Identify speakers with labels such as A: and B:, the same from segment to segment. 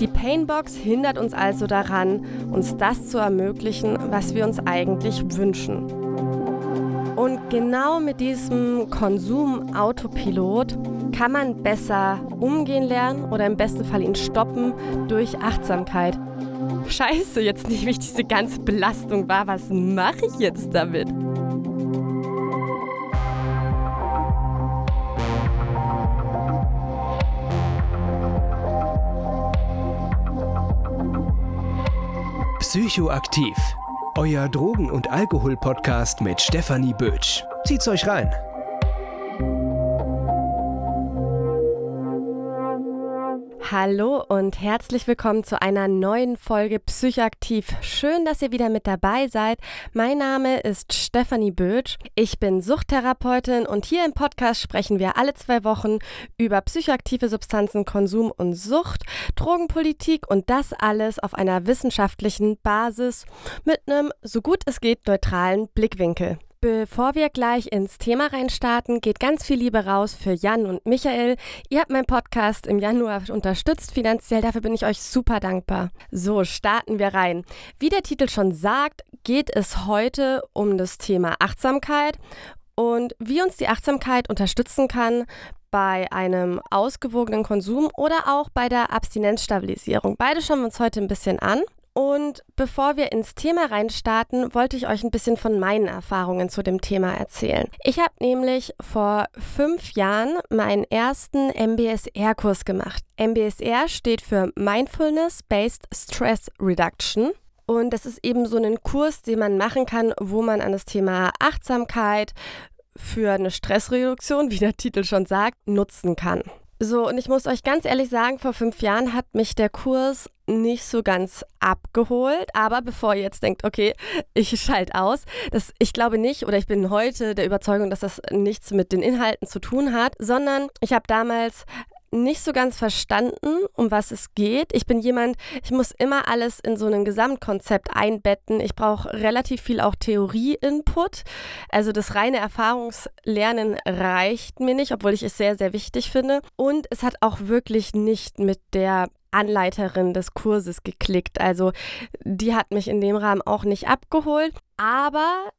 A: Die Painbox hindert uns also daran, uns das zu ermöglichen, was wir uns eigentlich wünschen. Und genau mit diesem Konsum-Autopilot kann man besser umgehen lernen oder im besten Fall ihn stoppen durch Achtsamkeit. Scheiße, jetzt wie ich diese ganze Belastung war. Was mache ich jetzt damit?
B: Psychoaktiv. Euer Drogen- und Alkohol-Podcast mit Stefanie Bötsch. Zieht's euch rein.
A: Hallo und herzlich willkommen zu einer neuen Folge Psychoaktiv. Schön, dass ihr wieder mit dabei seid. Mein Name ist Stefanie Bötsch. Ich bin Suchttherapeutin und hier im Podcast sprechen wir alle zwei Wochen über psychoaktive Substanzen, Konsum und Sucht, Drogenpolitik und das alles auf einer wissenschaftlichen Basis mit einem so gut es geht neutralen Blickwinkel. Bevor wir gleich ins Thema reinstarten, geht ganz viel Liebe raus für Jan und Michael. Ihr habt meinen Podcast im Januar unterstützt finanziell, dafür bin ich euch super dankbar. So, starten wir rein. Wie der Titel schon sagt, geht es heute um das Thema Achtsamkeit und wie uns die Achtsamkeit unterstützen kann bei einem ausgewogenen Konsum oder auch bei der Abstinenzstabilisierung. Beide schauen wir uns heute ein bisschen an. Und bevor wir ins Thema reinstarten, wollte ich euch ein bisschen von meinen Erfahrungen zu dem Thema erzählen. Ich habe nämlich vor fünf Jahren meinen ersten MBSR-Kurs gemacht. MBSR steht für Mindfulness-Based Stress Reduction. Und das ist eben so ein Kurs, den man machen kann, wo man an das Thema Achtsamkeit für eine Stressreduktion, wie der Titel schon sagt, nutzen kann. So, und ich muss euch ganz ehrlich sagen, vor fünf Jahren hat mich der Kurs nicht so ganz abgeholt. Aber bevor ihr jetzt denkt, okay, ich schalte aus, das, ich glaube nicht oder ich bin heute der Überzeugung, dass das nichts mit den Inhalten zu tun hat, sondern ich habe damals nicht so ganz verstanden, um was es geht. Ich bin jemand, ich muss immer alles in so ein Gesamtkonzept einbetten. Ich brauche relativ viel auch Theorie-Input. Also das reine Erfahrungslernen reicht mir nicht, obwohl ich es sehr, sehr wichtig finde. Und es hat auch wirklich nicht mit der Anleiterin des Kurses geklickt. Also die hat mich in dem Rahmen auch nicht abgeholt. Aber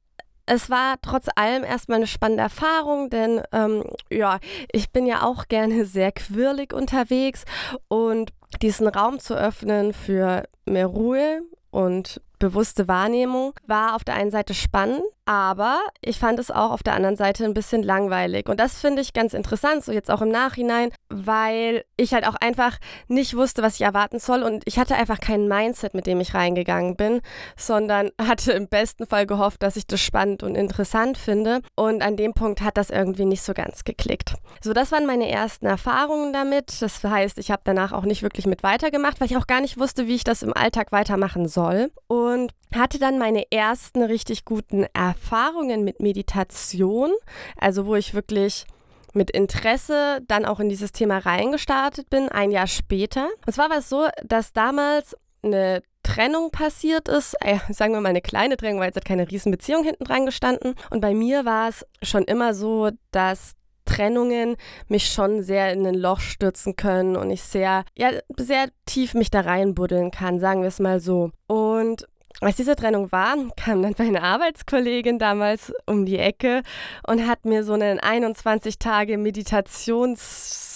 A: es war trotz allem erstmal eine spannende Erfahrung, denn ähm, ja, ich bin ja auch gerne sehr quirlig unterwegs und diesen Raum zu öffnen für mehr Ruhe und bewusste Wahrnehmung war auf der einen Seite spannend, aber ich fand es auch auf der anderen Seite ein bisschen langweilig. Und das finde ich ganz interessant, so jetzt auch im Nachhinein, weil ich halt auch einfach nicht wusste, was ich erwarten soll. Und ich hatte einfach kein Mindset, mit dem ich reingegangen bin, sondern hatte im besten Fall gehofft, dass ich das spannend und interessant finde. Und an dem Punkt hat das irgendwie nicht so ganz geklickt. So, das waren meine ersten Erfahrungen damit. Das heißt, ich habe danach auch nicht wirklich mit weitergemacht, weil ich auch gar nicht wusste, wie ich das im Alltag weitermachen soll. Und hatte dann meine ersten richtig guten Erfahrungen mit Meditation, also wo ich wirklich mit Interesse dann auch in dieses Thema reingestartet bin, ein Jahr später. Und zwar war es so, dass damals eine Trennung passiert ist, äh, sagen wir mal eine kleine Trennung, weil es hat keine riesen Beziehung hinten dran gestanden. Und bei mir war es schon immer so, dass Trennungen mich schon sehr in ein Loch stürzen können und ich sehr, ja, sehr tief mich da reinbuddeln kann, sagen wir es mal so. Und als diese Trennung war, kam dann meine Arbeitskollegin damals um die Ecke und hat mir so einen 21 Tage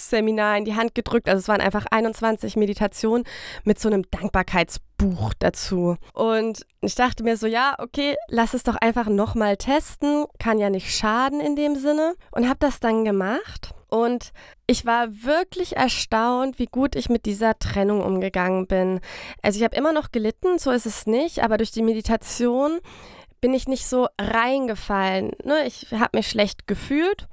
A: Meditationsseminar in die Hand gedrückt. Also es waren einfach 21 Meditationen mit so einem Dankbarkeitsbuch dazu. Und ich dachte mir so, ja, okay, lass es doch einfach nochmal testen. Kann ja nicht schaden in dem Sinne. Und habe das dann gemacht. Und ich war wirklich erstaunt, wie gut ich mit dieser Trennung umgegangen bin. Also ich habe immer noch gelitten, so ist es nicht, aber durch die Meditation bin ich nicht so reingefallen. Ne? Ich habe mich schlecht gefühlt,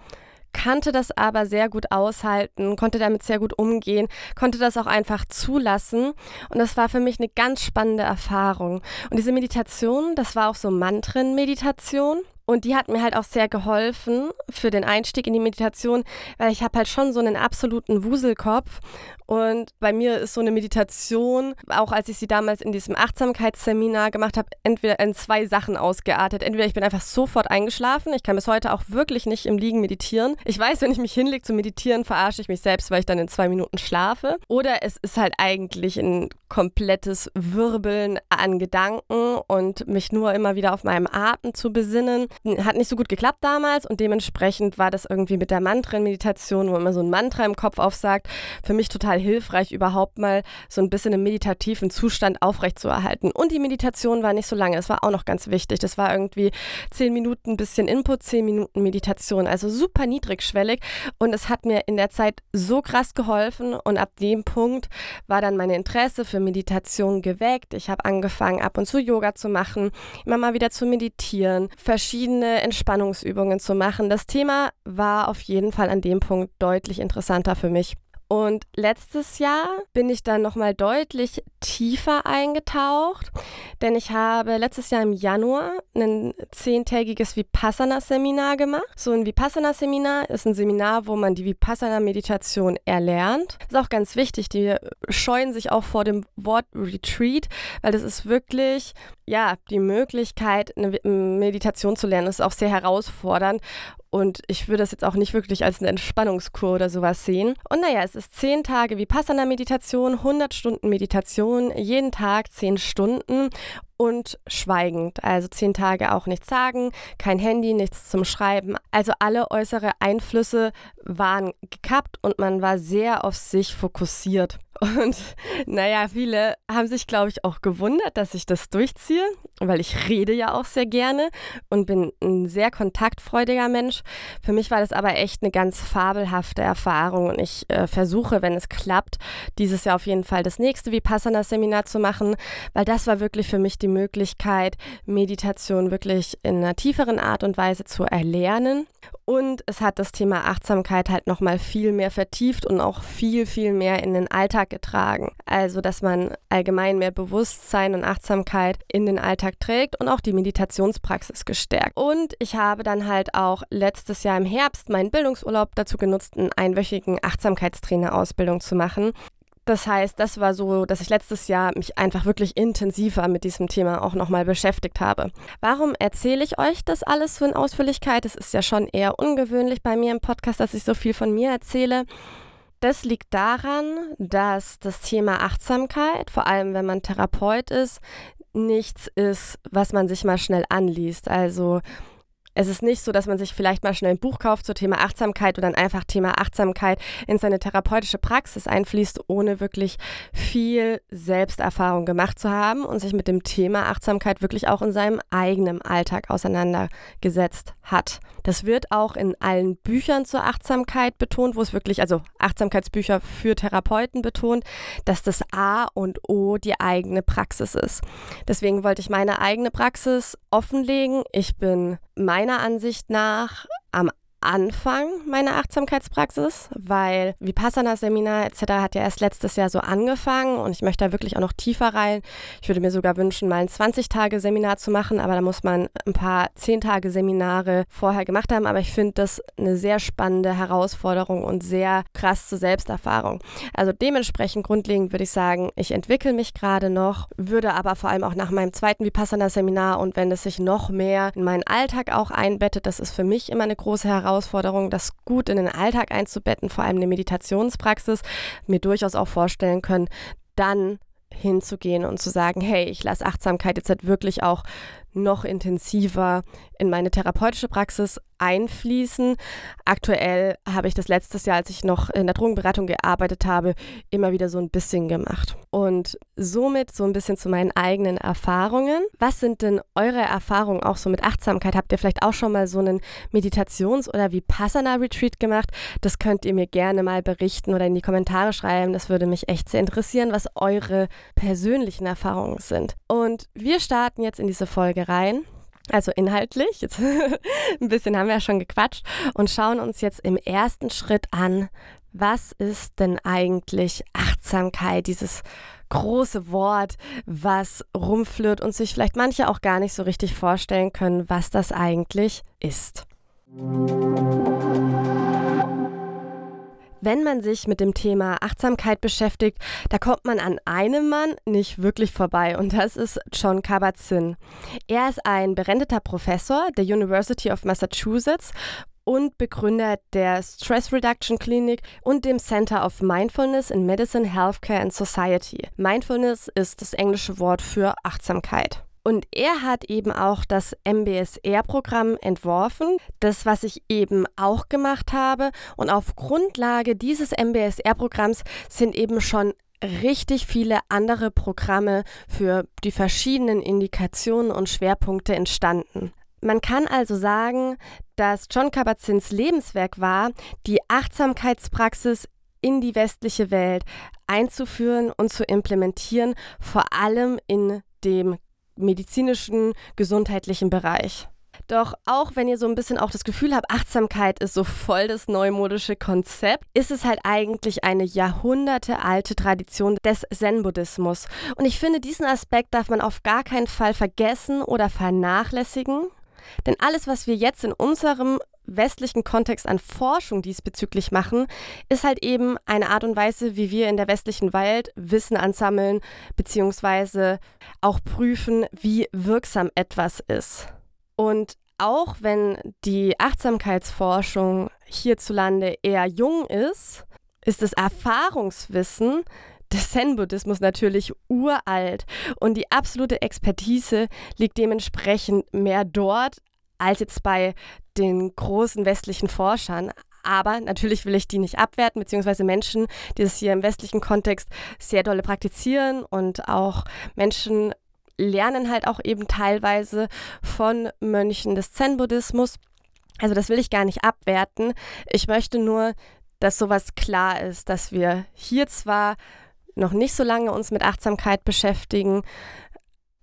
A: kannte das aber sehr gut aushalten, konnte damit sehr gut umgehen, konnte das auch einfach zulassen. Und das war für mich eine ganz spannende Erfahrung. Und diese Meditation, das war auch so Mantren-Meditation. Und die hat mir halt auch sehr geholfen für den Einstieg in die Meditation, weil ich habe halt schon so einen absoluten Wuselkopf und bei mir ist so eine Meditation, auch als ich sie damals in diesem Achtsamkeitsseminar gemacht habe, entweder in zwei Sachen ausgeartet. Entweder ich bin einfach sofort eingeschlafen, ich kann bis heute auch wirklich nicht im Liegen meditieren. Ich weiß, wenn ich mich hinlege zu meditieren, verarsche ich mich selbst, weil ich dann in zwei Minuten schlafe. Oder es ist halt eigentlich ein komplettes Wirbeln an Gedanken und mich nur immer wieder auf meinem Atem zu besinnen. Hat nicht so gut geklappt damals und dementsprechend war das irgendwie mit der Mantra-Meditation, wo man so ein Mantra im Kopf aufsagt, für mich total hilfreich, überhaupt mal so ein bisschen im meditativen Zustand aufrechtzuerhalten. Und die Meditation war nicht so lange, das war auch noch ganz wichtig. Das war irgendwie zehn Minuten ein bisschen Input, zehn Minuten Meditation, also super niedrigschwellig. Und es hat mir in der Zeit so krass geholfen und ab dem Punkt war dann mein Interesse für Meditation geweckt. Ich habe angefangen, ab und zu Yoga zu machen, immer mal wieder zu meditieren, verschiedene Entspannungsübungen zu machen. Das Thema war auf jeden Fall an dem Punkt deutlich interessanter für mich. Und letztes Jahr bin ich dann nochmal deutlich tiefer eingetaucht, denn ich habe letztes Jahr im Januar ein zehntägiges Vipassana-Seminar gemacht. So ein Vipassana-Seminar ist ein Seminar, wo man die Vipassana-Meditation erlernt. Das ist auch ganz wichtig, die scheuen sich auch vor dem Wort Retreat, weil das ist wirklich ja, die Möglichkeit, eine Meditation zu lernen, ist auch sehr herausfordernd. Und ich würde das jetzt auch nicht wirklich als eine Entspannungskur oder sowas sehen. Und naja, es ist zehn Tage wie Vipassana-Meditation, 100 Stunden Meditation, jeden Tag zehn Stunden und schweigend. Also zehn Tage auch nichts sagen, kein Handy, nichts zum Schreiben. Also alle äußere Einflüsse waren gekappt und man war sehr auf sich fokussiert. Und naja, viele haben sich, glaube ich, auch gewundert, dass ich das durchziehe, weil ich rede ja auch sehr gerne und bin ein sehr kontaktfreudiger Mensch. Für mich war das aber echt eine ganz fabelhafte Erfahrung und ich äh, versuche, wenn es klappt, dieses Jahr auf jeden Fall das nächste Vipassana-Seminar zu machen, weil das war wirklich für mich die Möglichkeit, Meditation wirklich in einer tieferen Art und Weise zu erlernen. Und es hat das Thema Achtsamkeit halt nochmal viel mehr vertieft und auch viel, viel mehr in den Alltag getragen. Also, dass man allgemein mehr Bewusstsein und Achtsamkeit in den Alltag trägt und auch die Meditationspraxis gestärkt. Und ich habe dann halt auch letztes Jahr im Herbst meinen Bildungsurlaub dazu genutzt, einen einwöchigen Achtsamkeitstrainer-Ausbildung zu machen. Das heißt, das war so, dass ich letztes Jahr mich einfach wirklich intensiver mit diesem Thema auch nochmal beschäftigt habe. Warum erzähle ich euch das alles so in Ausführlichkeit? Es ist ja schon eher ungewöhnlich bei mir im Podcast, dass ich so viel von mir erzähle. Das liegt daran, dass das Thema Achtsamkeit, vor allem wenn man Therapeut ist, nichts ist, was man sich mal schnell anliest. Also es ist nicht so, dass man sich vielleicht mal schnell ein Buch kauft zum Thema Achtsamkeit und dann einfach Thema Achtsamkeit in seine therapeutische Praxis einfließt, ohne wirklich viel Selbsterfahrung gemacht zu haben und sich mit dem Thema Achtsamkeit wirklich auch in seinem eigenen Alltag auseinandergesetzt hat. Das wird auch in allen Büchern zur Achtsamkeit betont, wo es wirklich, also Achtsamkeitsbücher für Therapeuten betont, dass das A und O die eigene Praxis ist. Deswegen wollte ich meine eigene Praxis offenlegen. Ich bin meiner Ansicht nach Anfang meiner Achtsamkeitspraxis, weil Vipassana-Seminar etc. hat ja erst letztes Jahr so angefangen und ich möchte da wirklich auch noch tiefer rein. Ich würde mir sogar wünschen, mal ein 20-Tage-Seminar zu machen, aber da muss man ein paar 10-Tage-Seminare vorher gemacht haben. Aber ich finde das eine sehr spannende Herausforderung und sehr krass zur Selbsterfahrung. Also dementsprechend grundlegend würde ich sagen, ich entwickle mich gerade noch, würde aber vor allem auch nach meinem zweiten Vipassana-Seminar und wenn es sich noch mehr in meinen Alltag auch einbettet, das ist für mich immer eine große Herausforderung Herausforderung, das gut in den Alltag einzubetten, vor allem eine Meditationspraxis, mir durchaus auch vorstellen können, dann hinzugehen und zu sagen, hey, ich lasse Achtsamkeit jetzt halt wirklich auch noch intensiver in meine therapeutische Praxis einfließen. Aktuell habe ich das letztes Jahr, als ich noch in der Drogenberatung gearbeitet habe, immer wieder so ein bisschen gemacht. Und somit so ein bisschen zu meinen eigenen Erfahrungen. Was sind denn eure Erfahrungen auch so mit Achtsamkeit? Habt ihr vielleicht auch schon mal so einen Meditations- oder Vipassana-Retreat gemacht? Das könnt ihr mir gerne mal berichten oder in die Kommentare schreiben. Das würde mich echt sehr interessieren, was eure persönlichen Erfahrungen sind. Und wir starten jetzt in diese Folge rein also inhaltlich, jetzt ein bisschen haben wir ja schon gequatscht und schauen uns jetzt im ersten Schritt an, was ist denn eigentlich Achtsamkeit? Dieses große Wort, was rumflirrt und sich vielleicht manche auch gar nicht so richtig vorstellen können, was das eigentlich ist. Wenn man sich mit dem Thema Achtsamkeit beschäftigt, da kommt man an einem Mann nicht wirklich vorbei und das ist John Kabat-Zinn. Er ist ein berendeter Professor der University of Massachusetts und Begründer der Stress Reduction Clinic und dem Center of Mindfulness in Medicine, Healthcare and Society. Mindfulness ist das englische Wort für Achtsamkeit. Und er hat eben auch das MBSR-Programm entworfen, das, was ich eben auch gemacht habe. Und auf Grundlage dieses MBSR-Programms sind eben schon richtig viele andere Programme für die verschiedenen Indikationen und Schwerpunkte entstanden. Man kann also sagen, dass John Kabat-Zins Lebenswerk war, die Achtsamkeitspraxis in die westliche Welt einzuführen und zu implementieren, vor allem in dem medizinischen, gesundheitlichen Bereich. Doch auch wenn ihr so ein bisschen auch das Gefühl habt, Achtsamkeit ist so voll das neumodische Konzept, ist es halt eigentlich eine jahrhundertealte Tradition des Zen-Buddhismus. Und ich finde, diesen Aspekt darf man auf gar keinen Fall vergessen oder vernachlässigen. Denn alles, was wir jetzt in unserem westlichen Kontext an Forschung diesbezüglich machen, ist halt eben eine Art und Weise, wie wir in der westlichen Welt Wissen ansammeln, beziehungsweise auch prüfen, wie wirksam etwas ist. Und auch wenn die Achtsamkeitsforschung hierzulande eher jung ist, ist das Erfahrungswissen des Zen-Buddhismus natürlich uralt und die absolute Expertise liegt dementsprechend mehr dort als jetzt bei den großen westlichen Forschern. Aber natürlich will ich die nicht abwerten, beziehungsweise Menschen, die das hier im westlichen Kontext sehr dolle praktizieren und auch Menschen lernen halt auch eben teilweise von Mönchen des Zen-Buddhismus. Also das will ich gar nicht abwerten. Ich möchte nur, dass sowas klar ist, dass wir hier zwar noch nicht so lange uns mit Achtsamkeit beschäftigen,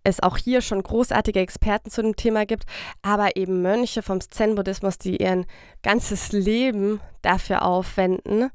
A: es auch hier schon großartige Experten zu dem Thema gibt, aber eben Mönche vom Zen-Buddhismus, die ihr ganzes Leben dafür aufwenden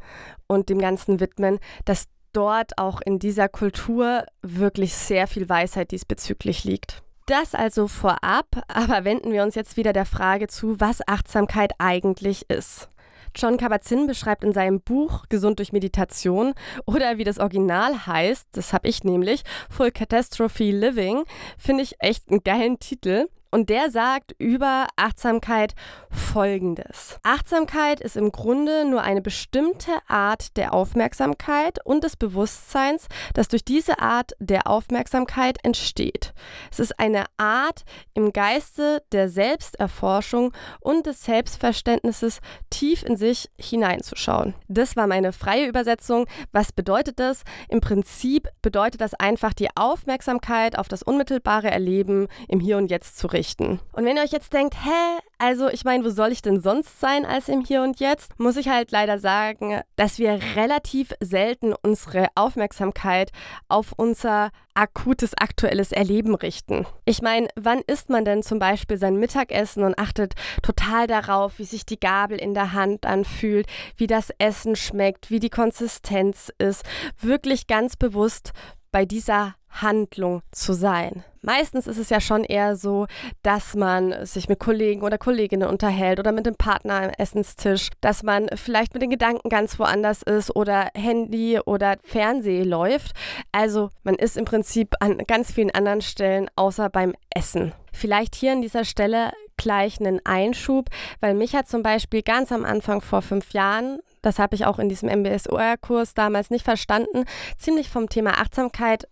A: und dem Ganzen widmen, dass dort auch in dieser Kultur wirklich sehr viel Weisheit diesbezüglich liegt. Das also vorab, aber wenden wir uns jetzt wieder der Frage zu, was Achtsamkeit eigentlich ist. John Kabat-Zinn beschreibt in seinem Buch Gesund durch Meditation oder wie das Original heißt, das habe ich nämlich, Full Catastrophe Living, finde ich echt einen geilen Titel. Und der sagt über Achtsamkeit Folgendes. Achtsamkeit ist im Grunde nur eine bestimmte Art der Aufmerksamkeit und des Bewusstseins, das durch diese Art der Aufmerksamkeit entsteht. Es ist eine Art im Geiste der Selbsterforschung und des Selbstverständnisses tief in sich hineinzuschauen. Das war meine freie Übersetzung. Was bedeutet das? Im Prinzip bedeutet das einfach die Aufmerksamkeit auf das unmittelbare Erleben im Hier und Jetzt zu richten richten. Und wenn ihr euch jetzt denkt, hä, also ich meine, wo soll ich denn sonst sein als im Hier und Jetzt, muss ich halt leider sagen, dass wir relativ selten unsere Aufmerksamkeit auf unser akutes aktuelles Erleben richten. Ich meine, wann isst man denn zum Beispiel sein Mittagessen und achtet total darauf, wie sich die Gabel in der Hand anfühlt, wie das Essen schmeckt, wie die Konsistenz ist, wirklich ganz bewusst bei dieser Handlung zu sein. Meistens ist es ja schon eher so, dass man sich mit Kollegen oder Kolleginnen unterhält oder mit dem Partner am Essenstisch, dass man vielleicht mit den Gedanken ganz woanders ist oder Handy oder Fernseh läuft. Also man ist im Prinzip an ganz vielen anderen Stellen außer beim Essen. Vielleicht hier an dieser Stelle gleich einen Einschub, weil mich hat zum Beispiel ganz am Anfang vor fünf Jahren das habe ich auch in diesem MBSOR-Kurs damals nicht verstanden, ziemlich vom Thema Achtsamkeit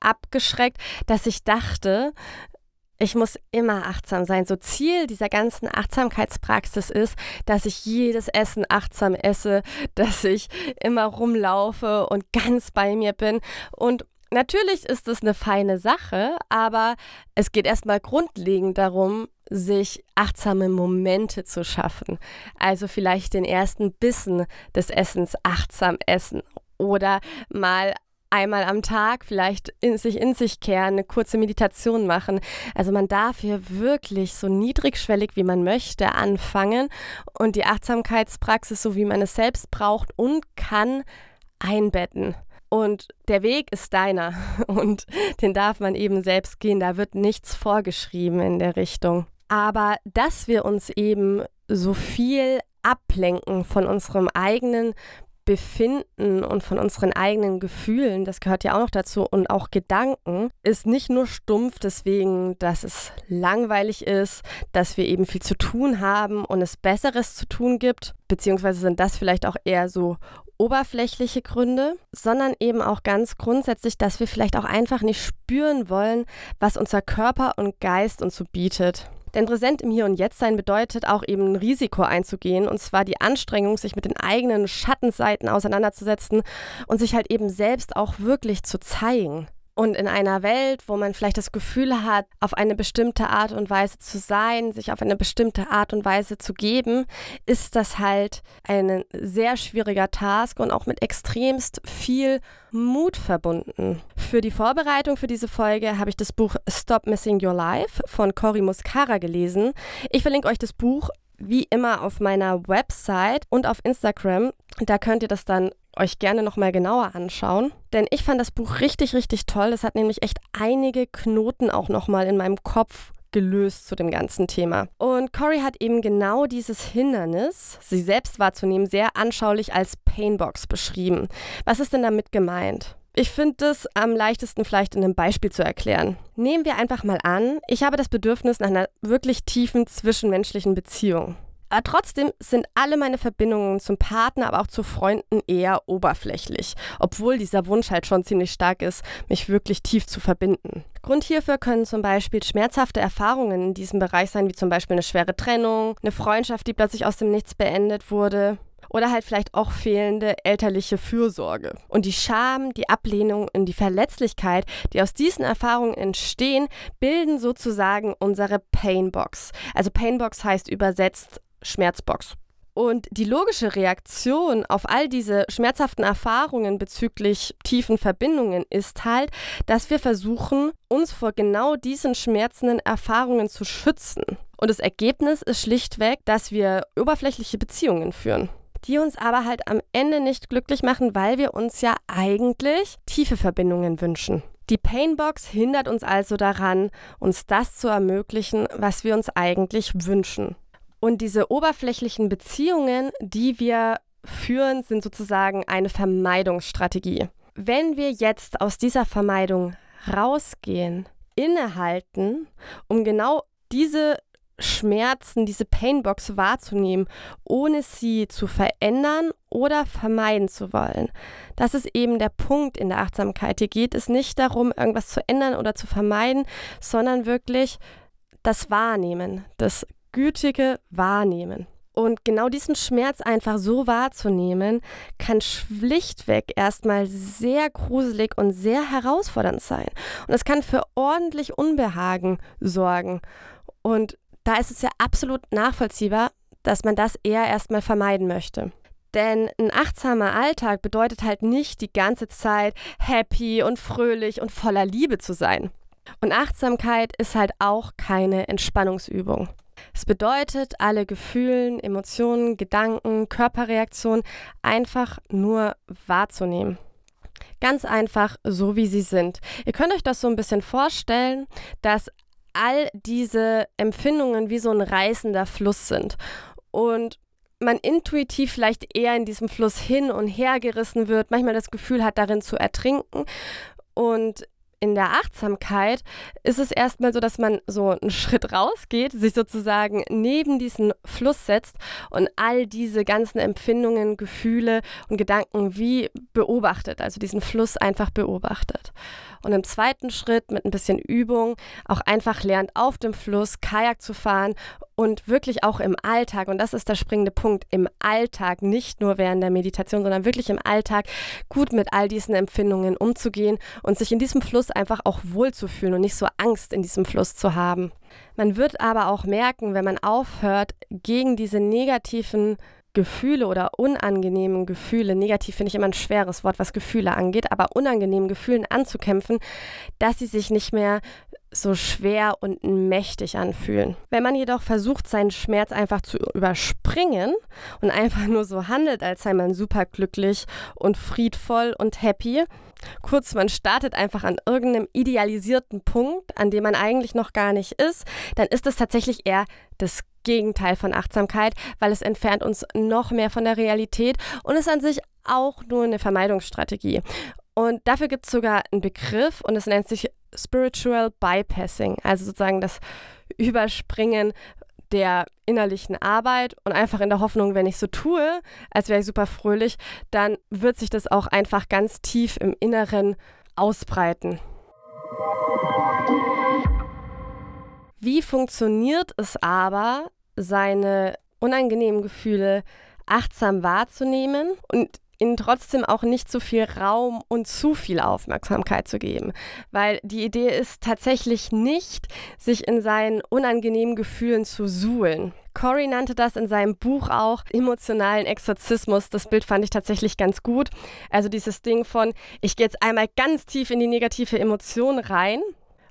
A: abgeschreckt, dass ich dachte, ich muss immer achtsam sein. So Ziel dieser ganzen Achtsamkeitspraxis ist, dass ich jedes Essen achtsam esse, dass ich immer rumlaufe und ganz bei mir bin. Und natürlich ist es eine feine Sache, aber es geht erstmal grundlegend darum, sich achtsame Momente zu schaffen. Also vielleicht den ersten Bissen des Essens achtsam essen oder mal einmal am Tag vielleicht in sich in sich kehren, eine kurze Meditation machen. Also man darf hier wirklich so niedrigschwellig wie man möchte anfangen und die Achtsamkeitspraxis so wie man es selbst braucht und kann einbetten. Und der Weg ist deiner und den darf man eben selbst gehen. Da wird nichts vorgeschrieben in der Richtung. Aber dass wir uns eben so viel ablenken von unserem eigenen Befinden und von unseren eigenen Gefühlen, das gehört ja auch noch dazu, und auch Gedanken, ist nicht nur stumpf deswegen, dass es langweilig ist, dass wir eben viel zu tun haben und es Besseres zu tun gibt, beziehungsweise sind das vielleicht auch eher so oberflächliche Gründe, sondern eben auch ganz grundsätzlich, dass wir vielleicht auch einfach nicht spüren wollen, was unser Körper und Geist uns so bietet. Denn präsent im Hier und Jetzt sein bedeutet auch eben ein Risiko einzugehen, und zwar die Anstrengung, sich mit den eigenen Schattenseiten auseinanderzusetzen und sich halt eben selbst auch wirklich zu zeigen. Und in einer Welt, wo man vielleicht das Gefühl hat, auf eine bestimmte Art und Weise zu sein, sich auf eine bestimmte Art und Weise zu geben, ist das halt ein sehr schwieriger Task und auch mit extremst viel Mut verbunden. Für die Vorbereitung für diese Folge habe ich das Buch Stop Missing Your Life von Cory Muscara gelesen. Ich verlinke euch das Buch wie immer auf meiner Website und auf Instagram. Da könnt ihr das dann euch gerne nochmal genauer anschauen. Denn ich fand das Buch richtig, richtig toll. Es hat nämlich echt einige Knoten auch nochmal in meinem Kopf gelöst zu dem ganzen Thema. Und Cory hat eben genau dieses Hindernis, sie selbst wahrzunehmen, sehr anschaulich als Painbox beschrieben. Was ist denn damit gemeint? Ich finde es am leichtesten vielleicht in einem Beispiel zu erklären. Nehmen wir einfach mal an, ich habe das Bedürfnis nach einer wirklich tiefen zwischenmenschlichen Beziehung. Aber trotzdem sind alle meine Verbindungen zum Partner, aber auch zu Freunden eher oberflächlich, obwohl dieser Wunsch halt schon ziemlich stark ist, mich wirklich tief zu verbinden. Grund hierfür können zum Beispiel schmerzhafte Erfahrungen in diesem Bereich sein, wie zum Beispiel eine schwere Trennung, eine Freundschaft, die plötzlich aus dem Nichts beendet wurde, oder halt vielleicht auch fehlende elterliche Fürsorge. Und die Scham, die Ablehnung und die Verletzlichkeit, die aus diesen Erfahrungen entstehen, bilden sozusagen unsere Painbox. Also Painbox heißt übersetzt Schmerzbox. Und die logische Reaktion auf all diese schmerzhaften Erfahrungen bezüglich tiefen Verbindungen ist halt, dass wir versuchen, uns vor genau diesen schmerzenden Erfahrungen zu schützen. Und das Ergebnis ist schlichtweg, dass wir oberflächliche Beziehungen führen die uns aber halt am Ende nicht glücklich machen, weil wir uns ja eigentlich tiefe Verbindungen wünschen. Die Painbox hindert uns also daran, uns das zu ermöglichen, was wir uns eigentlich wünschen. Und diese oberflächlichen Beziehungen, die wir führen, sind sozusagen eine Vermeidungsstrategie. Wenn wir jetzt aus dieser Vermeidung rausgehen, innehalten, um genau diese Schmerzen, diese Painbox wahrzunehmen, ohne sie zu verändern oder vermeiden zu wollen. Das ist eben der Punkt in der Achtsamkeit. Hier geht es nicht darum, irgendwas zu ändern oder zu vermeiden, sondern wirklich das Wahrnehmen, das gütige Wahrnehmen. Und genau diesen Schmerz einfach so wahrzunehmen, kann schlichtweg erstmal sehr gruselig und sehr herausfordernd sein. Und es kann für ordentlich Unbehagen sorgen. Und da ist es ja absolut nachvollziehbar, dass man das eher erstmal vermeiden möchte. Denn ein achtsamer Alltag bedeutet halt nicht die ganze Zeit happy und fröhlich und voller Liebe zu sein. Und Achtsamkeit ist halt auch keine Entspannungsübung. Es bedeutet, alle Gefühlen, Emotionen, Gedanken, Körperreaktionen einfach nur wahrzunehmen. Ganz einfach so, wie sie sind. Ihr könnt euch das so ein bisschen vorstellen, dass all diese Empfindungen wie so ein reißender Fluss sind. Und man intuitiv vielleicht eher in diesem Fluss hin und her gerissen wird, manchmal das Gefühl hat, darin zu ertrinken. Und in der Achtsamkeit ist es erstmal so, dass man so einen Schritt rausgeht, sich sozusagen neben diesen Fluss setzt und all diese ganzen Empfindungen, Gefühle und Gedanken wie beobachtet, also diesen Fluss einfach beobachtet. Und im zweiten Schritt mit ein bisschen Übung auch einfach lernt, auf dem Fluss Kajak zu fahren und wirklich auch im Alltag, und das ist der springende Punkt, im Alltag, nicht nur während der Meditation, sondern wirklich im Alltag gut mit all diesen Empfindungen umzugehen und sich in diesem Fluss einfach auch wohlzufühlen und nicht so Angst in diesem Fluss zu haben. Man wird aber auch merken, wenn man aufhört, gegen diese negativen Gefühle oder unangenehmen Gefühle, negativ finde ich immer ein schweres Wort, was Gefühle angeht, aber unangenehmen Gefühlen anzukämpfen, dass sie sich nicht mehr so schwer und mächtig anfühlen. Wenn man jedoch versucht, seinen Schmerz einfach zu überspringen und einfach nur so handelt, als sei man superglücklich und friedvoll und happy, kurz, man startet einfach an irgendeinem idealisierten Punkt, an dem man eigentlich noch gar nicht ist, dann ist es tatsächlich eher das Gegenteil von Achtsamkeit, weil es entfernt uns noch mehr von der Realität und ist an sich auch nur eine Vermeidungsstrategie. Und dafür gibt es sogar einen Begriff und es nennt sich Spiritual Bypassing, also sozusagen das Überspringen der innerlichen Arbeit und einfach in der Hoffnung, wenn ich so tue, als wäre ich super fröhlich, dann wird sich das auch einfach ganz tief im Inneren ausbreiten. Wie funktioniert es aber, seine unangenehmen Gefühle achtsam wahrzunehmen und ihnen trotzdem auch nicht zu viel Raum und zu viel Aufmerksamkeit zu geben. Weil die Idee ist tatsächlich nicht, sich in seinen unangenehmen Gefühlen zu suhlen. Cory nannte das in seinem Buch auch emotionalen Exorzismus. Das Bild fand ich tatsächlich ganz gut. Also dieses Ding von, ich gehe jetzt einmal ganz tief in die negative Emotion rein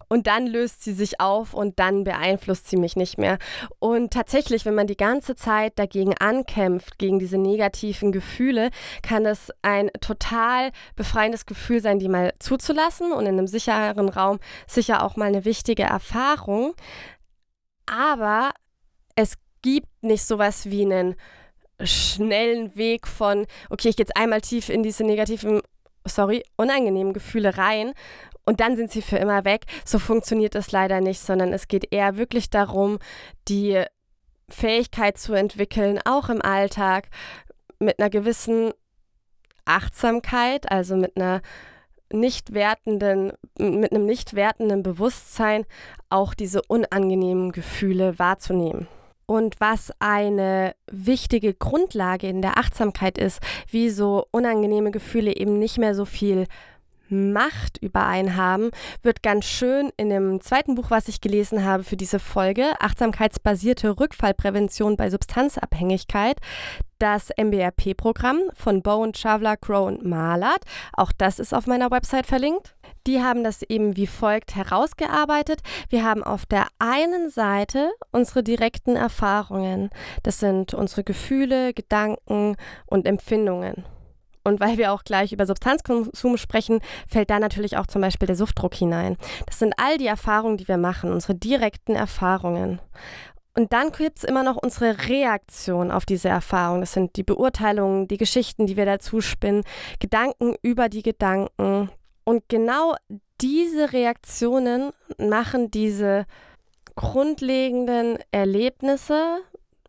A: und dann löst sie sich auf und dann beeinflusst sie mich nicht mehr. Und tatsächlich, wenn man die ganze Zeit dagegen ankämpft, gegen diese negativen Gefühle, kann es ein total befreiendes Gefühl sein, die mal zuzulassen und in einem sicheren Raum sicher auch mal eine wichtige Erfahrung. Aber es gibt nicht sowas wie einen schnellen Weg von, okay, ich gehe jetzt einmal tief in diese negativen sorry, unangenehmen Gefühle rein und dann sind sie für immer weg. So funktioniert es leider nicht, sondern es geht eher wirklich darum, die Fähigkeit zu entwickeln, auch im Alltag mit einer gewissen Achtsamkeit, also mit einer nicht wertenden, mit einem nicht wertenden Bewusstsein auch diese unangenehmen Gefühle wahrzunehmen. Und was eine wichtige Grundlage in der Achtsamkeit ist, wie so unangenehme Gefühle eben nicht mehr so viel Macht über einen haben, wird ganz schön in dem zweiten Buch, was ich gelesen habe für diese Folge, Achtsamkeitsbasierte Rückfallprävention bei Substanzabhängigkeit, das MBRP-Programm von Bowen, Chavla, Crow und Malert. Auch das ist auf meiner Website verlinkt. Die haben das eben wie folgt herausgearbeitet. Wir haben auf der einen Seite unsere direkten Erfahrungen. Das sind unsere Gefühle, Gedanken und Empfindungen. Und weil wir auch gleich über Substanzkonsum sprechen, fällt da natürlich auch zum Beispiel der Suchtdruck hinein. Das sind all die Erfahrungen, die wir machen, unsere direkten Erfahrungen. Und dann gibt es immer noch unsere Reaktion auf diese Erfahrung. Das sind die Beurteilungen, die Geschichten, die wir dazu spinnen, Gedanken über die Gedanken. Und genau diese Reaktionen machen diese grundlegenden Erlebnisse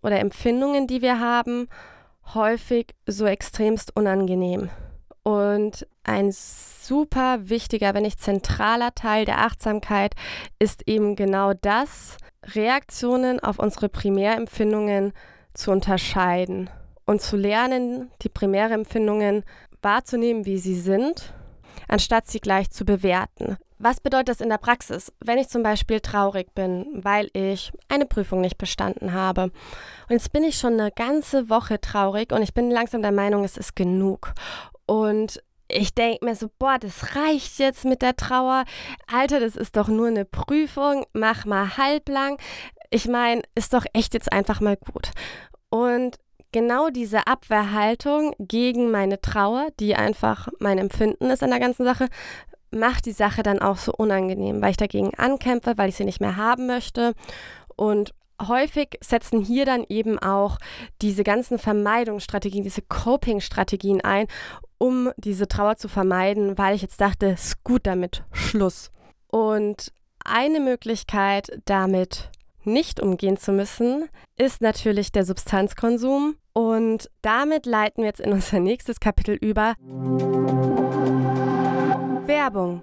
A: oder Empfindungen, die wir haben, häufig so extremst unangenehm. Und ein super wichtiger, wenn nicht zentraler Teil der Achtsamkeit ist eben genau das, Reaktionen auf unsere Primärempfindungen zu unterscheiden und zu lernen, die Primärempfindungen wahrzunehmen, wie sie sind, anstatt sie gleich zu bewerten. Was bedeutet das in der Praxis? Wenn ich zum Beispiel traurig bin, weil ich eine Prüfung nicht bestanden habe. Und jetzt bin ich schon eine ganze Woche traurig und ich bin langsam der Meinung, es ist genug. Und ich denke mir so, boah, das reicht jetzt mit der Trauer. Alter, das ist doch nur eine Prüfung. Mach mal halblang. Ich meine, ist doch echt jetzt einfach mal gut. Und genau diese Abwehrhaltung gegen meine Trauer, die einfach mein Empfinden ist an der ganzen Sache, macht die Sache dann auch so unangenehm, weil ich dagegen ankämpfe, weil ich sie nicht mehr haben möchte. Und häufig setzen hier dann eben auch diese ganzen Vermeidungsstrategien, diese Coping-Strategien ein, um diese Trauer zu vermeiden, weil ich jetzt dachte, es ist gut damit, Schluss. Und eine Möglichkeit, damit nicht umgehen zu müssen, ist natürlich der Substanzkonsum. Und damit leiten wir jetzt in unser nächstes Kapitel über. Werbung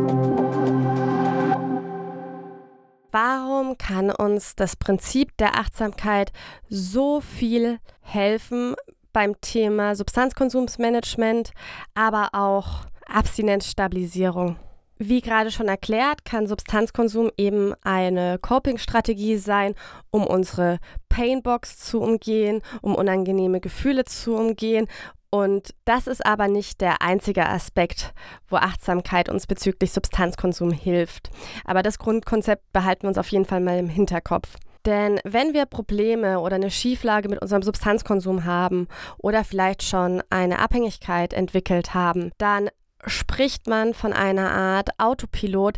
A: Warum kann uns das Prinzip der Achtsamkeit so viel helfen beim Thema Substanzkonsumsmanagement, aber auch Abstinenzstabilisierung? Wie gerade schon erklärt, kann Substanzkonsum eben eine Coping-Strategie sein, um unsere Painbox zu umgehen, um unangenehme Gefühle zu umgehen. Und das ist aber nicht der einzige Aspekt, wo Achtsamkeit uns bezüglich Substanzkonsum hilft. Aber das Grundkonzept behalten wir uns auf jeden Fall mal im Hinterkopf. Denn wenn wir Probleme oder eine Schieflage mit unserem Substanzkonsum haben oder vielleicht schon eine Abhängigkeit entwickelt haben, dann spricht man von einer Art Autopilot,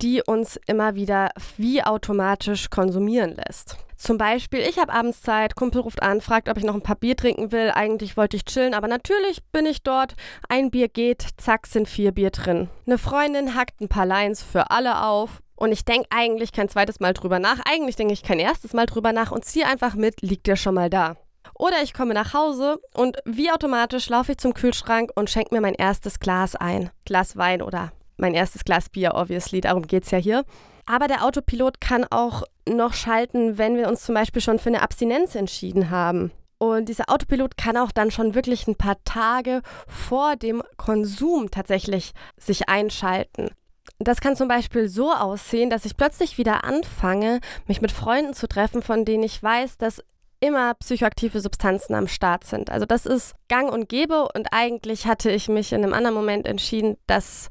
A: die uns immer wieder wie automatisch konsumieren lässt. Zum Beispiel, ich habe abends Zeit, Kumpel ruft an, fragt, ob ich noch ein paar Bier trinken will. Eigentlich wollte ich chillen, aber natürlich bin ich dort. Ein Bier geht, zack, sind vier Bier drin. Eine Freundin hackt ein paar Lines für alle auf. Und ich denke eigentlich kein zweites Mal drüber nach. Eigentlich denke ich kein erstes Mal drüber nach und ziehe einfach mit, liegt ja schon mal da. Oder ich komme nach Hause und wie automatisch laufe ich zum Kühlschrank und schenke mir mein erstes Glas ein. Glas Wein oder mein erstes Glas Bier, obviously, darum geht es ja hier. Aber der Autopilot kann auch noch schalten, wenn wir uns zum Beispiel schon für eine Abstinenz entschieden haben. Und dieser Autopilot kann auch dann schon wirklich ein paar Tage vor dem Konsum tatsächlich sich einschalten. Das kann zum Beispiel so aussehen, dass ich plötzlich wieder anfange, mich mit Freunden zu treffen, von denen ich weiß, dass immer psychoaktive Substanzen am Start sind. Also das ist gang und gäbe und eigentlich hatte ich mich in einem anderen Moment entschieden, dass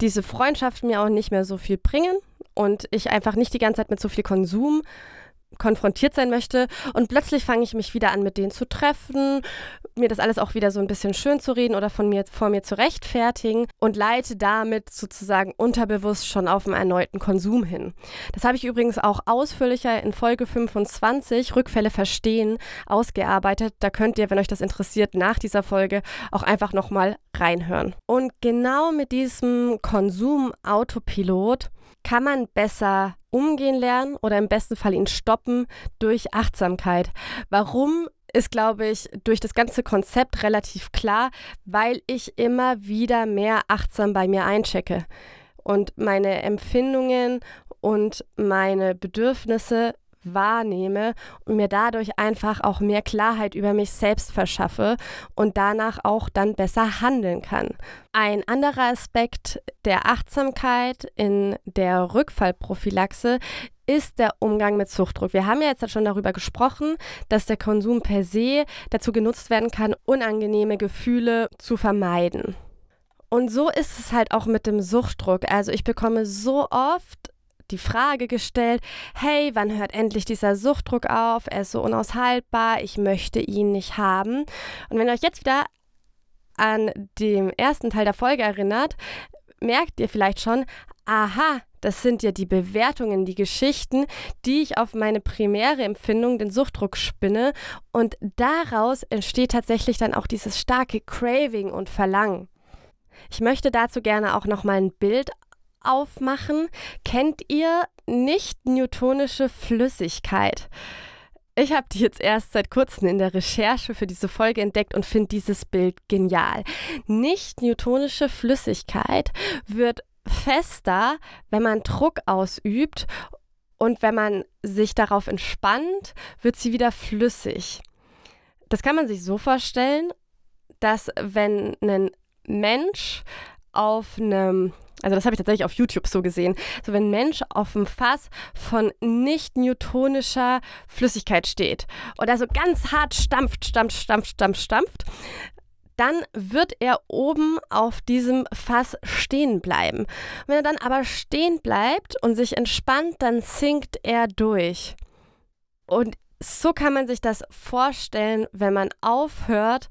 A: diese Freundschaften mir auch nicht mehr so viel bringen und ich einfach nicht die ganze Zeit mit so viel Konsum konfrontiert sein möchte. Und plötzlich fange ich mich wieder an, mit denen zu treffen, mir das alles auch wieder so ein bisschen schön zu reden oder von mir vor mir zu rechtfertigen und leite damit sozusagen unterbewusst schon auf einen erneuten Konsum hin. Das habe ich übrigens auch ausführlicher in Folge 25 Rückfälle verstehen ausgearbeitet. Da könnt ihr, wenn euch das interessiert, nach dieser Folge auch einfach nochmal reinhören. Und genau mit diesem Konsum-Autopilot kann man besser umgehen lernen oder im besten Fall ihn stoppen durch Achtsamkeit. Warum ist, glaube ich, durch das ganze Konzept relativ klar, weil ich immer wieder mehr achtsam bei mir einchecke und meine Empfindungen und meine Bedürfnisse wahrnehme und mir dadurch einfach auch mehr Klarheit über mich selbst verschaffe und danach auch dann besser handeln kann. Ein anderer Aspekt der Achtsamkeit in der Rückfallprophylaxe ist der Umgang mit Suchtdruck. Wir haben ja jetzt schon darüber gesprochen, dass der Konsum per se dazu genutzt werden kann, unangenehme Gefühle zu vermeiden. Und so ist es halt auch mit dem Suchtdruck. Also ich bekomme so oft die Frage gestellt, hey, wann hört endlich dieser Suchtdruck auf? Er ist so unaushaltbar, ich möchte ihn nicht haben. Und wenn ihr euch jetzt wieder an den ersten Teil der Folge erinnert, merkt ihr vielleicht schon, aha, das sind ja die Bewertungen, die Geschichten, die ich auf meine primäre Empfindung, den Suchtdruck spinne. Und daraus entsteht tatsächlich dann auch dieses starke Craving und Verlangen. Ich möchte dazu gerne auch nochmal ein Bild aufmachen. Kennt ihr nicht newtonische Flüssigkeit? Ich habe die jetzt erst seit kurzem in der Recherche für diese Folge entdeckt und finde dieses Bild genial. Nicht newtonische Flüssigkeit wird fester, wenn man Druck ausübt und wenn man sich darauf entspannt, wird sie wieder flüssig. Das kann man sich so vorstellen, dass wenn ein Mensch auf einem Also das habe ich tatsächlich auf YouTube so gesehen. So wenn ein Mensch auf dem Fass von nicht newtonischer Flüssigkeit steht oder so ganz hart stampft, stampft, stampft, stampft, stampft, dann wird er oben auf diesem Fass stehen bleiben. Wenn er dann aber stehen bleibt und sich entspannt, dann sinkt er durch. Und so kann man sich das vorstellen, wenn man aufhört,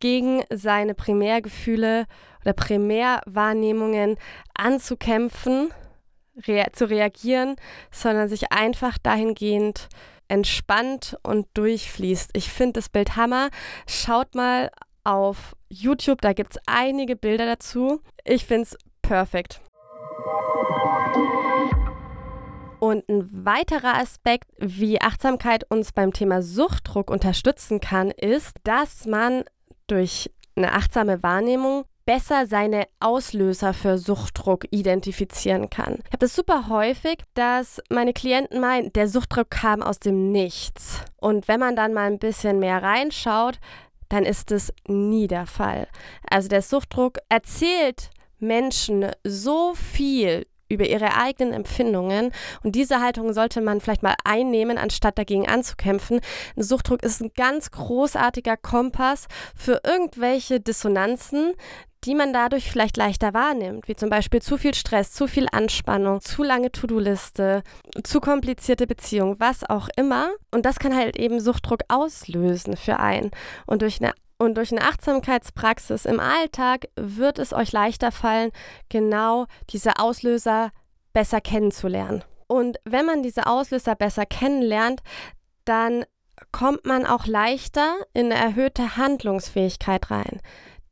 A: gegen seine Primärgefühle oder Primärwahrnehmungen anzukämpfen, rea zu reagieren, sondern sich einfach dahingehend entspannt und durchfließt. Ich finde das Bild Hammer. Schaut mal auf YouTube, da gibt es einige Bilder dazu. Ich finde es perfekt. Und ein weiterer Aspekt, wie Achtsamkeit uns beim Thema Suchtdruck unterstützen kann, ist, dass man durch eine achtsame Wahrnehmung besser seine Auslöser für Suchtdruck identifizieren kann. Ich habe das super häufig, dass meine Klienten meinen, der Suchtdruck kam aus dem Nichts. Und wenn man dann mal ein bisschen mehr reinschaut, dann ist es nie der Fall. Also der Suchtdruck erzählt Menschen so viel über ihre eigenen Empfindungen. Und diese Haltung sollte man vielleicht mal einnehmen, anstatt dagegen anzukämpfen. Ein Suchtdruck ist ein ganz großartiger Kompass für irgendwelche Dissonanzen, die man dadurch vielleicht leichter wahrnimmt, wie zum Beispiel zu viel Stress, zu viel Anspannung, zu lange To-Do-Liste, zu komplizierte Beziehung, was auch immer. Und das kann halt eben Suchtdruck auslösen für einen. Und durch eine und durch eine Achtsamkeitspraxis im Alltag wird es euch leichter fallen, genau diese Auslöser besser kennenzulernen. Und wenn man diese Auslöser besser kennenlernt, dann kommt man auch leichter in eine erhöhte Handlungsfähigkeit rein.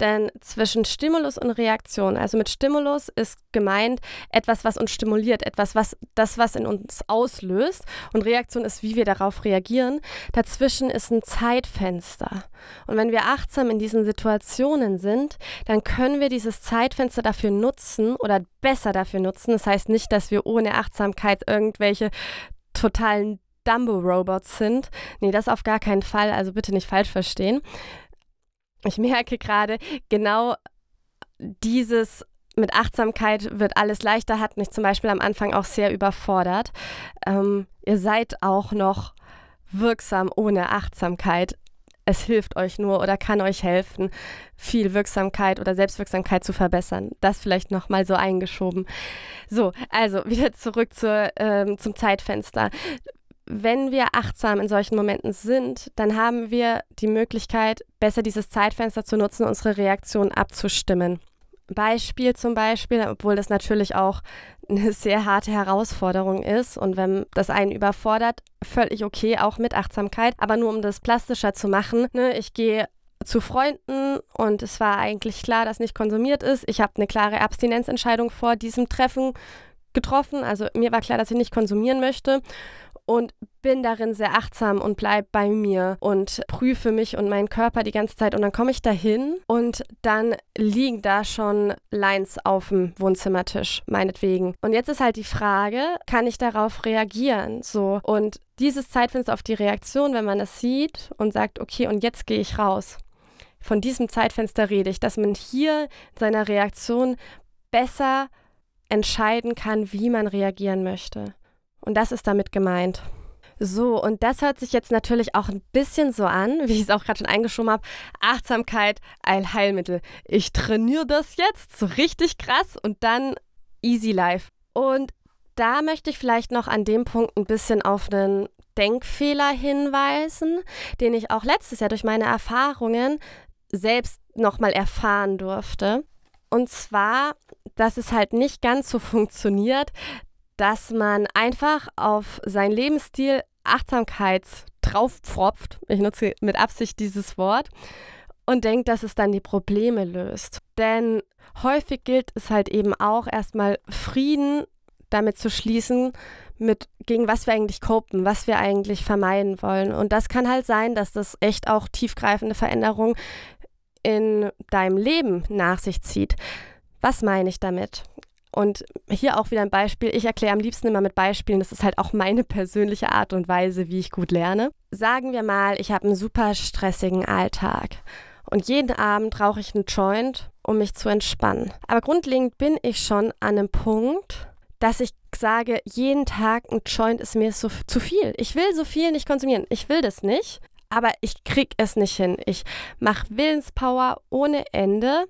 A: Denn zwischen Stimulus und Reaktion, also mit Stimulus ist gemeint etwas, was uns stimuliert, etwas, was das, was in uns auslöst. Und Reaktion ist, wie wir darauf reagieren. Dazwischen ist ein Zeitfenster. Und wenn wir achtsam in diesen Situationen sind, dann können wir dieses Zeitfenster dafür nutzen oder besser dafür nutzen. Das heißt nicht, dass wir ohne Achtsamkeit irgendwelche totalen Dumbo-Robots sind. Nee, das auf gar keinen Fall. Also bitte nicht falsch verstehen ich merke gerade, genau dieses mit Achtsamkeit wird alles leichter, hat mich zum Beispiel am Anfang auch sehr überfordert. Ähm, ihr seid auch noch wirksam ohne Achtsamkeit. Es hilft euch nur oder kann euch helfen, viel Wirksamkeit oder Selbstwirksamkeit zu verbessern. Das vielleicht nochmal so eingeschoben. So, also wieder zurück zur, ähm, zum Zeitfenster wenn wir achtsam in solchen Momenten sind, dann haben wir die Möglichkeit, besser dieses Zeitfenster zu nutzen, unsere Reaktion abzustimmen. Beispiel zum Beispiel, obwohl das natürlich auch eine sehr harte Herausforderung ist und wenn das einen überfordert, völlig okay, auch mit Achtsamkeit, aber nur um das plastischer zu machen. Ne, ich gehe zu Freunden und es war eigentlich klar, dass nicht konsumiert ist. Ich habe eine klare Abstinenzentscheidung vor diesem Treffen getroffen. Also mir war klar, dass ich nicht konsumieren möchte und bin darin sehr achtsam und bleib bei mir und prüfe mich und meinen Körper die ganze Zeit. Und dann komme ich dahin und dann liegen da schon Lines auf dem Wohnzimmertisch, meinetwegen. Und jetzt ist halt die Frage, kann ich darauf reagieren? So. Und dieses Zeitfenster auf die Reaktion, wenn man es sieht und sagt, okay, und jetzt gehe ich raus. Von diesem Zeitfenster rede ich, dass man hier in seiner Reaktion besser entscheiden kann, wie man reagieren möchte. Und das ist damit gemeint. So, und das hört sich jetzt natürlich auch ein bisschen so an, wie ich es auch gerade schon eingeschoben habe. Achtsamkeit, ein Heilmittel. Ich trainiere das jetzt so richtig krass und dann easy life. Und da möchte ich vielleicht noch an dem Punkt ein bisschen auf einen Denkfehler hinweisen, den ich auch letztes Jahr durch meine Erfahrungen selbst nochmal erfahren durfte. Und zwar, dass es halt nicht ganz so funktioniert, dass man einfach auf seinen Lebensstil Achtsamkeit draufpfropft. Ich nutze mit Absicht dieses Wort und denkt, dass es dann die Probleme löst. Denn häufig gilt es halt eben auch erstmal Frieden damit zu schließen, mit gegen was wir eigentlich kopen, was wir eigentlich vermeiden wollen. Und das kann halt sein, dass das echt auch tiefgreifende Veränderungen in deinem Leben nach sich zieht. Was meine ich damit? Und hier auch wieder ein Beispiel. Ich erkläre am liebsten immer mit Beispielen. Das ist halt auch meine persönliche Art und Weise, wie ich gut lerne. Sagen wir mal, ich habe einen super stressigen Alltag. Und jeden Abend rauche ich einen Joint um mich zu entspannen. Aber grundlegend bin ich schon an einem Punkt, dass ich sage, jeden Tag ein Joint ist mir so zu viel. Ich will so viel nicht konsumieren. Ich will das nicht, aber ich krieg es nicht hin. Ich mache Willenspower ohne Ende,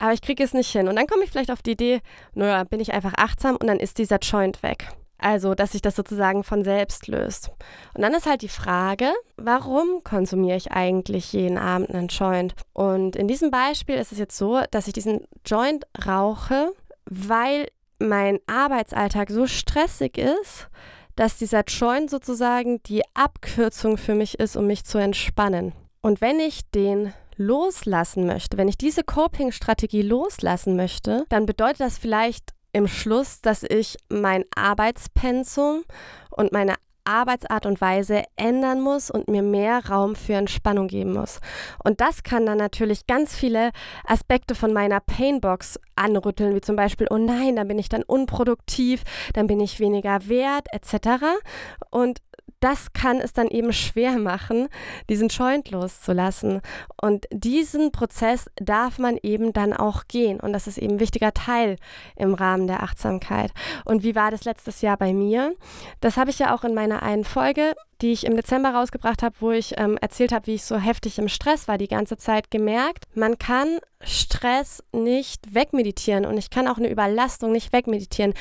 A: aber ich kriege es nicht hin. Und dann komme ich vielleicht auf die Idee, naja, bin ich einfach achtsam und dann ist dieser Joint weg. Also, dass sich das sozusagen von selbst löst. Und dann ist halt die Frage, warum konsumiere ich eigentlich jeden Abend einen Joint? Und in diesem Beispiel ist es jetzt so, dass ich diesen Joint rauche, weil mein Arbeitsalltag so stressig ist, dass dieser Joint sozusagen die Abkürzung für mich ist, um mich zu entspannen. Und wenn ich den loslassen möchte, wenn ich diese Coping-Strategie loslassen möchte, dann bedeutet das vielleicht im Schluss, dass ich mein Arbeitspensum und meine Arbeitsart und Weise ändern muss und mir mehr Raum für Entspannung geben muss. Und das kann dann natürlich ganz viele Aspekte von meiner Painbox anrütteln, wie zum Beispiel, oh nein, dann bin ich dann unproduktiv, dann bin ich weniger wert, etc. Und das kann es dann eben schwer machen, diesen Joint loszulassen. Und diesen Prozess darf man eben dann auch gehen. Und das ist eben ein wichtiger Teil im Rahmen der Achtsamkeit. Und wie war das letztes Jahr bei mir? Das habe ich ja auch in meiner einen Folge, die ich im Dezember rausgebracht habe, wo ich ähm, erzählt habe, wie ich so heftig im Stress war, die ganze Zeit gemerkt. Man kann Stress nicht wegmeditieren und ich kann auch eine Überlastung nicht wegmeditieren.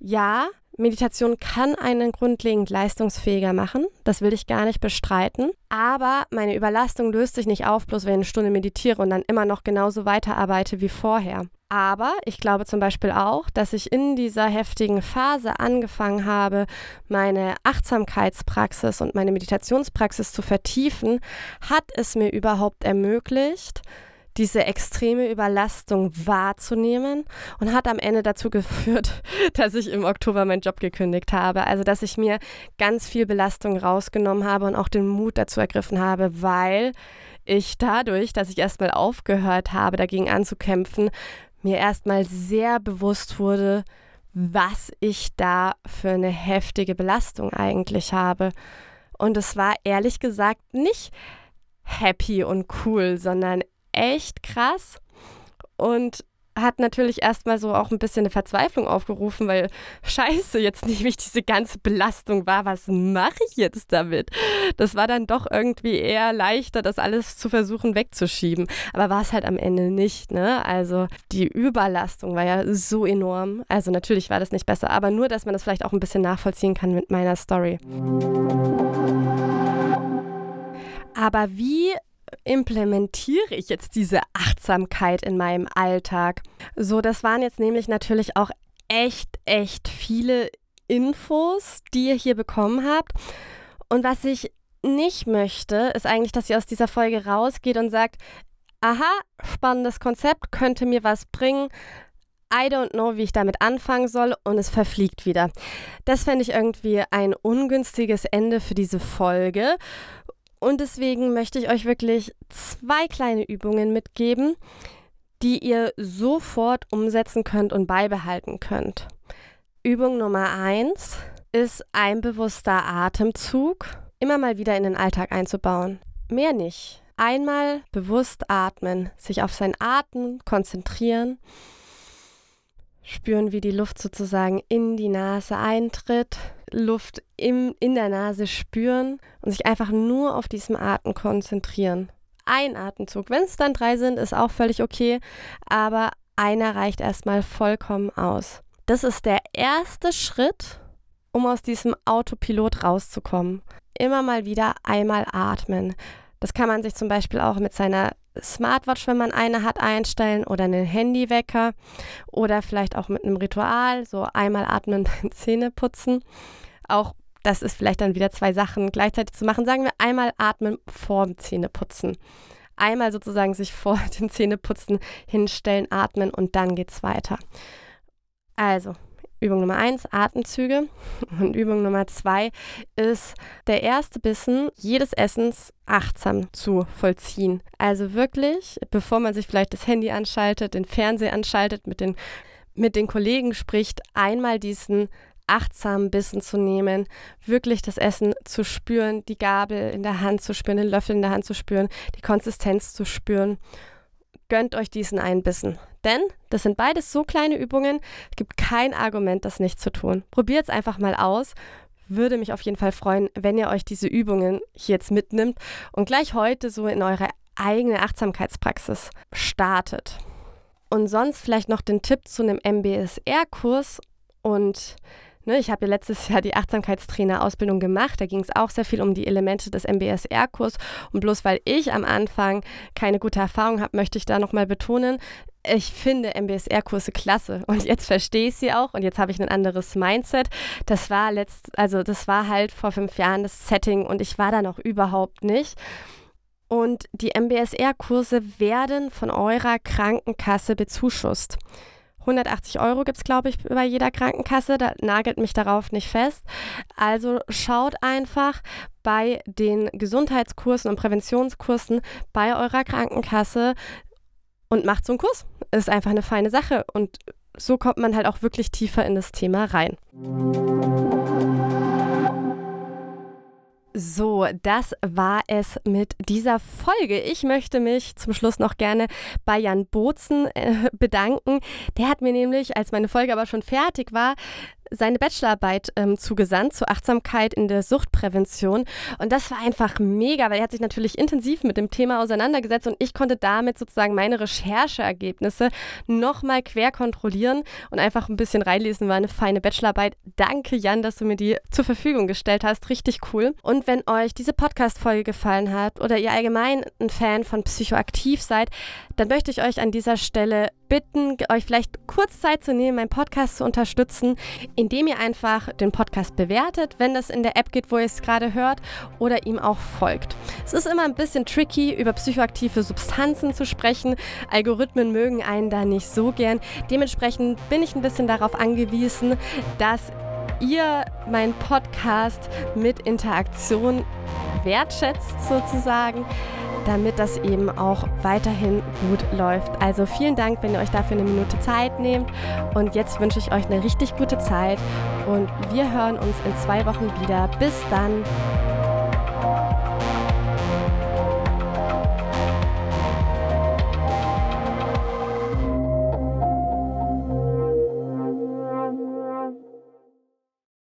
A: Ja, Meditation kann einen grundlegend leistungsfähiger machen, das will ich gar nicht bestreiten, aber meine Überlastung löst sich nicht auf, bloß wenn ich eine Stunde meditiere und dann immer noch genauso weiterarbeite wie vorher. Aber ich glaube zum Beispiel auch, dass ich in dieser heftigen Phase angefangen habe, meine Achtsamkeitspraxis und meine Meditationspraxis zu vertiefen, hat es mir überhaupt ermöglicht, diese extreme Überlastung wahrzunehmen und hat am Ende dazu geführt, dass ich im Oktober meinen Job gekündigt habe. Also, dass ich mir ganz viel Belastung rausgenommen habe und auch den Mut dazu ergriffen habe, weil ich dadurch, dass ich erstmal aufgehört habe, dagegen anzukämpfen, mir erstmal sehr bewusst wurde, was ich da für eine heftige Belastung eigentlich habe. Und es war ehrlich gesagt nicht happy und cool, sondern echt krass und hat natürlich erstmal so auch ein bisschen eine Verzweiflung aufgerufen, weil scheiße, jetzt nehme ich diese ganze Belastung wahr, was mache ich jetzt damit? Das war dann doch irgendwie eher leichter, das alles zu versuchen wegzuschieben. Aber war es halt am Ende nicht, ne? Also die Überlastung war ja so enorm. Also natürlich war das nicht besser, aber nur, dass man das vielleicht auch ein bisschen nachvollziehen kann mit meiner Story. Aber wie implementiere ich jetzt diese Achtsamkeit in meinem Alltag? So, das waren jetzt nämlich natürlich auch echt, echt viele Infos, die ihr hier bekommen habt. Und was ich nicht möchte, ist eigentlich, dass ihr aus dieser Folge rausgeht und sagt, aha, spannendes Konzept, könnte mir was bringen. I don't know, wie ich damit anfangen soll und es verfliegt wieder. Das fände ich irgendwie ein ungünstiges Ende für diese Folge. Und deswegen möchte ich euch wirklich zwei kleine Übungen mitgeben, die ihr sofort umsetzen könnt und beibehalten könnt. Übung Nummer eins ist ein bewusster Atemzug immer mal wieder in den Alltag einzubauen. Mehr nicht. Einmal bewusst atmen, sich auf sein Atmen konzentrieren, spüren, wie die Luft sozusagen in die Nase eintritt Luft im, in der Nase spüren und sich einfach nur auf diesen Atem konzentrieren. Ein Atemzug, wenn es dann drei sind, ist auch völlig okay, aber einer reicht erstmal vollkommen aus. Das ist der erste Schritt, um aus diesem Autopilot rauszukommen. Immer mal wieder einmal atmen. Das kann man sich zum Beispiel auch mit seiner Smartwatch, wenn man eine hat, einstellen oder einen Handywecker oder vielleicht auch mit einem Ritual, so einmal atmen beim Zähneputzen. Auch das ist vielleicht dann wieder zwei Sachen gleichzeitig zu machen. Sagen wir einmal atmen vorm Zähneputzen. Einmal sozusagen sich vor dem Zähneputzen hinstellen, atmen und dann geht's weiter. Also, Übung Nummer eins, Atemzüge. Und Übung Nummer zwei ist der erste Bissen jedes Essens achtsam zu vollziehen. Also wirklich, bevor man sich vielleicht das Handy anschaltet, den Fernseher anschaltet, mit den, mit den Kollegen spricht, einmal diesen achtsamen Bissen zu nehmen, wirklich das Essen zu spüren, die Gabel in der Hand zu spüren, den Löffel in der Hand zu spüren, die Konsistenz zu spüren gönnt euch diesen einen Bissen. Denn das sind beides so kleine Übungen, es gibt kein Argument, das nicht zu tun. Probiert es einfach mal aus. Würde mich auf jeden Fall freuen, wenn ihr euch diese Übungen hier jetzt mitnimmt und gleich heute so in eure eigene Achtsamkeitspraxis startet. Und sonst vielleicht noch den Tipp zu einem MBSR-Kurs und Ne, ich habe ja letztes Jahr die Achtsamkeitstrainer-Ausbildung gemacht. Da ging es auch sehr viel um die Elemente des MBSR-Kurs. Und bloß weil ich am Anfang keine gute Erfahrung habe, möchte ich da nochmal betonen, ich finde MBSR-Kurse klasse und jetzt verstehe ich sie auch und jetzt habe ich ein anderes Mindset. Das war letzt, also das war halt vor fünf Jahren das Setting und ich war da noch überhaupt nicht. Und die MBSR-Kurse werden von eurer Krankenkasse bezuschusst. 180 Euro gibt es, glaube ich, bei jeder Krankenkasse. Da nagelt mich darauf nicht fest. Also schaut einfach bei den Gesundheitskursen und Präventionskursen bei eurer Krankenkasse und macht so einen Kurs. Ist einfach eine feine Sache. Und so kommt man halt auch wirklich tiefer in das Thema rein. So, das war es mit dieser Folge. Ich möchte mich zum Schluss noch gerne bei Jan Bozen äh, bedanken. Der hat mir nämlich, als meine Folge aber schon fertig war, seine Bachelorarbeit ähm, zugesandt zur Achtsamkeit in der Suchtprävention. Und das war einfach mega, weil er hat sich natürlich intensiv mit dem Thema auseinandergesetzt und ich konnte damit sozusagen meine Rechercheergebnisse nochmal quer kontrollieren und einfach ein bisschen reinlesen. War eine feine Bachelorarbeit. Danke, Jan, dass du mir die zur Verfügung gestellt hast. Richtig cool. Und wenn euch diese Podcast-Folge gefallen hat oder ihr allgemein ein Fan von Psychoaktiv seid, dann möchte ich euch an dieser Stelle bitten, euch vielleicht kurz Zeit zu nehmen, meinen Podcast zu unterstützen, indem ihr einfach den Podcast bewertet, wenn das in der App geht, wo ihr es gerade hört, oder ihm auch folgt. Es ist immer ein bisschen tricky, über psychoaktive Substanzen zu sprechen. Algorithmen mögen einen da nicht so gern. Dementsprechend bin ich ein bisschen darauf angewiesen, dass ihr meinen Podcast mit Interaktion wertschätzt sozusagen damit das eben auch weiterhin gut läuft. Also vielen Dank, wenn ihr euch dafür eine Minute Zeit nehmt. Und jetzt wünsche ich euch eine richtig gute Zeit und wir hören uns in zwei Wochen wieder. Bis dann.